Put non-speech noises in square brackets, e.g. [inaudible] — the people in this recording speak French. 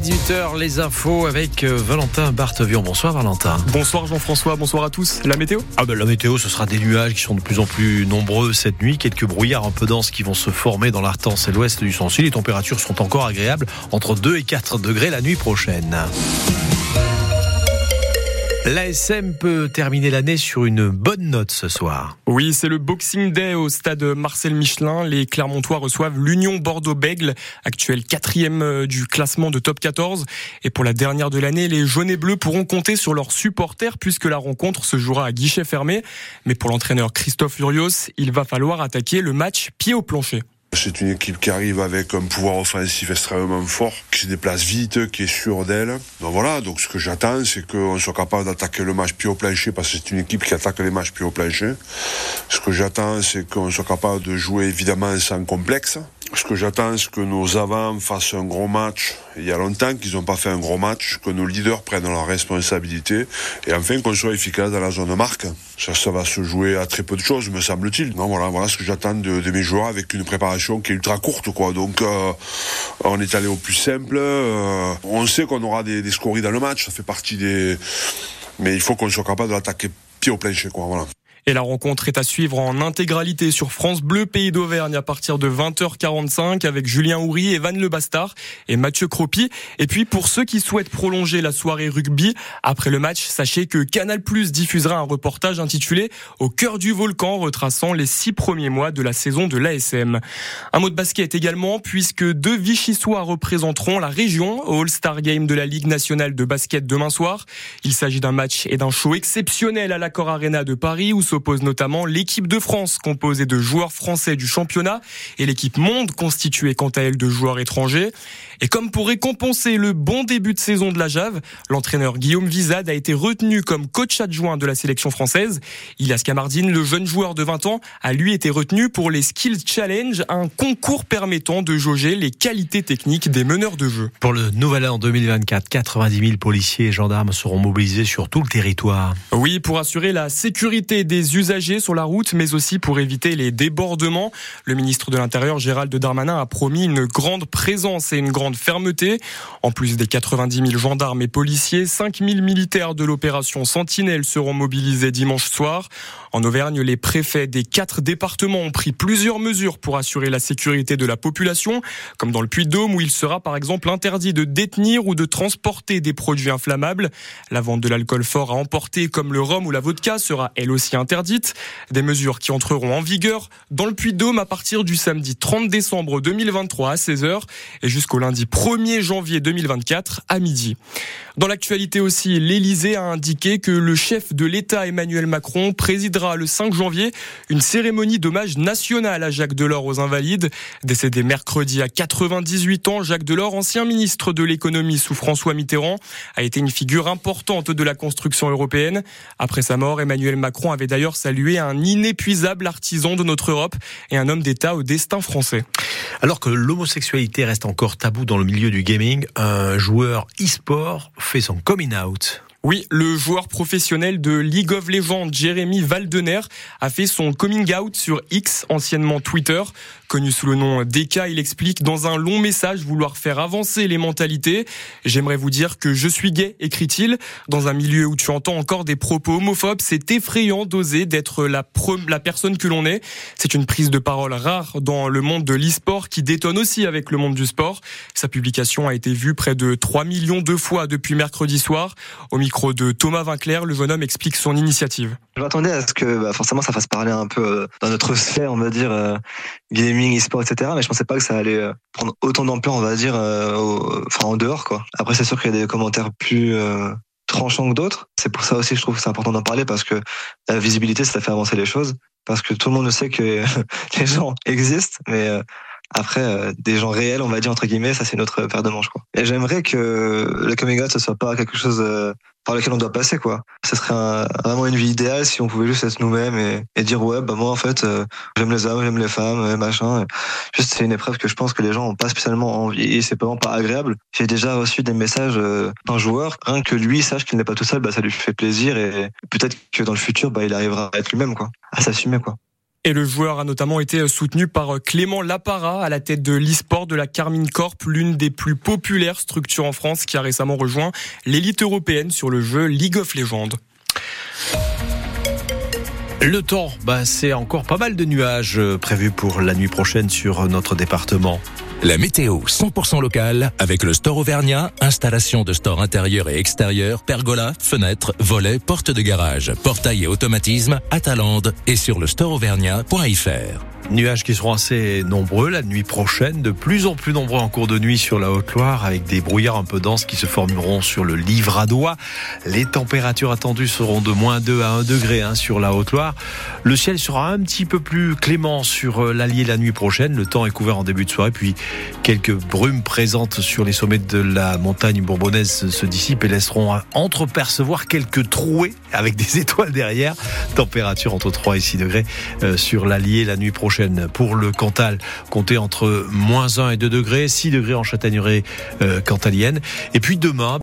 18h, les infos avec euh, Valentin Bartevion. Bonsoir Valentin. Bonsoir Jean-François, bonsoir à tous. La météo? Ah ben la météo, ce sera des nuages qui sont de plus en plus nombreux cette nuit, quelques brouillards un peu denses qui vont se former dans l'Artense et l'ouest du Sancy. Les températures sont encore agréables, entre 2 et 4 degrés la nuit prochaine. L'ASM peut terminer l'année sur une bonne note ce soir. Oui, c'est le Boxing Day au stade Marcel Michelin. Les Clermontois reçoivent l'Union Bordeaux-Bègle, actuel quatrième euh, du classement de top 14. Et pour la dernière de l'année, les jaunes et bleus pourront compter sur leurs supporters puisque la rencontre se jouera à guichet fermé. Mais pour l'entraîneur Christophe Urios, il va falloir attaquer le match pied au plancher. C'est une équipe qui arrive avec un pouvoir offensif extrêmement fort, qui se déplace vite, qui est sûre d'elle. Donc voilà, donc ce que j'attends, c'est qu'on soit capable d'attaquer le match pied au plancher, parce que c'est une équipe qui attaque les matchs pied au plancher. Ce que j'attends, c'est qu'on soit capable de jouer évidemment sans complexe, ce que j'attends, c'est que nos avants fassent un gros match. Il y a longtemps qu'ils n'ont pas fait un gros match, que nos leaders prennent leurs responsabilités et enfin qu'on soit efficace dans la zone marque. Ça, ça va se jouer à très peu de choses, me semble-t-il. Non, voilà, voilà ce que j'attends de, de, mes joueurs avec une préparation qui est ultra courte, quoi. Donc, euh, on est allé au plus simple. Euh, on sait qu'on aura des, des scories dans le match, ça fait partie des. Mais il faut qu'on soit capable de l'attaquer pied au plancher, quoi. Voilà. Et la rencontre est à suivre en intégralité sur France Bleu Pays d'Auvergne à partir de 20h45 avec Julien Houry, Evan Le Bastard et Mathieu Cropi. Et puis pour ceux qui souhaitent prolonger la soirée rugby, après le match, sachez que Canal Plus diffusera un reportage intitulé Au cœur du volcan retraçant les six premiers mois de la saison de l'ASM. Un mot de basket également puisque deux Vichysois représenteront la région au All-Star Game de la Ligue nationale de basket demain soir. Il s'agit d'un match et d'un show exceptionnel à l'Accor Arena de Paris où s'oppose notamment l'équipe de France composée de joueurs français du championnat et l'équipe monde constituée quant à elle de joueurs étrangers. Et comme pour récompenser le bon début de saison de la Jave, l'entraîneur Guillaume Vizade a été retenu comme coach adjoint de la sélection française. Ilias Kamardine, le jeune joueur de 20 ans, a lui été retenu pour les Skills Challenge, un concours permettant de jauger les qualités techniques des meneurs de jeu. Pour le nouvel an 2024, 90 000 policiers et gendarmes seront mobilisés sur tout le territoire. Oui, pour assurer la sécurité des usagers sur la route, mais aussi pour éviter les débordements. Le ministre de l'Intérieur, Gérald Darmanin, a promis une grande présence et une grande fermeté. En plus des 90 000 gendarmes et policiers, 5 000 militaires de l'opération Sentinelle seront mobilisés dimanche soir. En Auvergne, les préfets des quatre départements ont pris plusieurs mesures pour assurer la sécurité de la population, comme dans le Puy-de-Dôme où il sera par exemple interdit de détenir ou de transporter des produits inflammables. La vente de l'alcool fort à emporter comme le rhum ou la vodka sera elle aussi interdite. Des mesures qui entreront en vigueur dans le Puy-de-Dôme à partir du samedi 30 décembre 2023 à 16h et jusqu'au lundi 1er janvier 2024 à midi. Dans l'actualité aussi, l'Elysée a indiqué que le chef de l'État Emmanuel Macron présidera le 5 janvier une cérémonie d'hommage national à Jacques Delors aux Invalides. Décédé mercredi à 98 ans, Jacques Delors, ancien ministre de l'économie sous François Mitterrand, a été une figure importante de la construction européenne. Après sa mort, Emmanuel Macron avait d'ailleurs salué un inépuisable artisan de notre Europe et un homme d'État au destin français. Alors que l'homosexualité reste encore tabou dans le milieu du gaming, un joueur e-sport fait son coming out. Oui, le joueur professionnel de League of Legends, Jérémy Valdener, a fait son coming out sur X, anciennement Twitter. Connu sous le nom DK, il explique dans un long message vouloir faire avancer les mentalités. J'aimerais vous dire que je suis gay, écrit-il. Dans un milieu où tu entends encore des propos homophobes, c'est effrayant d'oser d'être la, la personne que l'on est. C'est une prise de parole rare dans le monde de l'e-sport qui détonne aussi avec le monde du sport. Sa publication a été vue près de 3 millions de fois depuis mercredi soir. Micro de Thomas Vinclair, le jeune homme explique son initiative. Je m'attendais à ce que bah, forcément ça fasse parler un peu euh, dans notre sphère, on va dire, euh, gaming, e-sport, etc. Mais je pensais pas que ça allait euh, prendre autant d'ampleur, on va dire, enfin en dehors. quoi. Après, c'est sûr qu'il y a des commentaires plus tranchants que d'autres. C'est pour ça aussi je trouve que c'est important d'en parler parce que la visibilité, ça fait avancer les choses. Parce que tout le monde sait que [laughs] les gens existent, mais après, des gens réels, on va dire entre guillemets, ça c'est notre paire de manches quoi. Et j'aimerais que le coming out ce soit pas quelque chose par lequel on doit passer quoi. Ce serait vraiment une vie idéale si on pouvait juste être nous-mêmes et, dire ouais bah moi en fait euh, j'aime les hommes, j'aime les femmes, et machin. juste c'est une épreuve que je pense que les gens ont pas spécialement envie et c'est vraiment pas agréable. J'ai déjà reçu des messages d'un joueur, rien que lui sache qu'il n'est pas tout seul, bah ça lui fait plaisir et peut-être que dans le futur bah il arrivera à être lui-même quoi, à s'assumer quoi. Et le joueur a notamment été soutenu par Clément Lapara à la tête de l'e-sport de la Carmine Corp, l'une des plus populaires structures en France qui a récemment rejoint l'élite européenne sur le jeu League of Legends. Le temps, bah, c'est encore pas mal de nuages euh, prévus pour la nuit prochaine sur notre département. La météo 100% locale avec le store Auvergnat, installation de store intérieur et extérieur, pergola, fenêtres, volets, portes de garage, portail et automatisme, à et sur le storeauvergnat.fr. Nuages qui seront assez nombreux la nuit prochaine, de plus en plus nombreux en cours de nuit sur la Haute-Loire, avec des brouillards un peu denses qui se formeront sur le Livradois. Les températures attendues seront de moins 2 à 1 degré hein, sur la Haute-Loire. Le ciel sera un petit peu plus clément sur euh, l'Allier la nuit prochaine. Le temps est couvert en début de soirée, puis quelques brumes présentes sur les sommets de la montagne bourbonnaise se dissipent et laisseront entrepercevoir quelques trouées avec des [laughs] étoiles derrière. Température entre 3 et 6 degrés euh, sur l'Allier la nuit prochaine. Pour le Cantal, comptez entre moins 1 et 2 degrés, 6 degrés en Châtaigneraie euh, cantalienne. Et puis demain,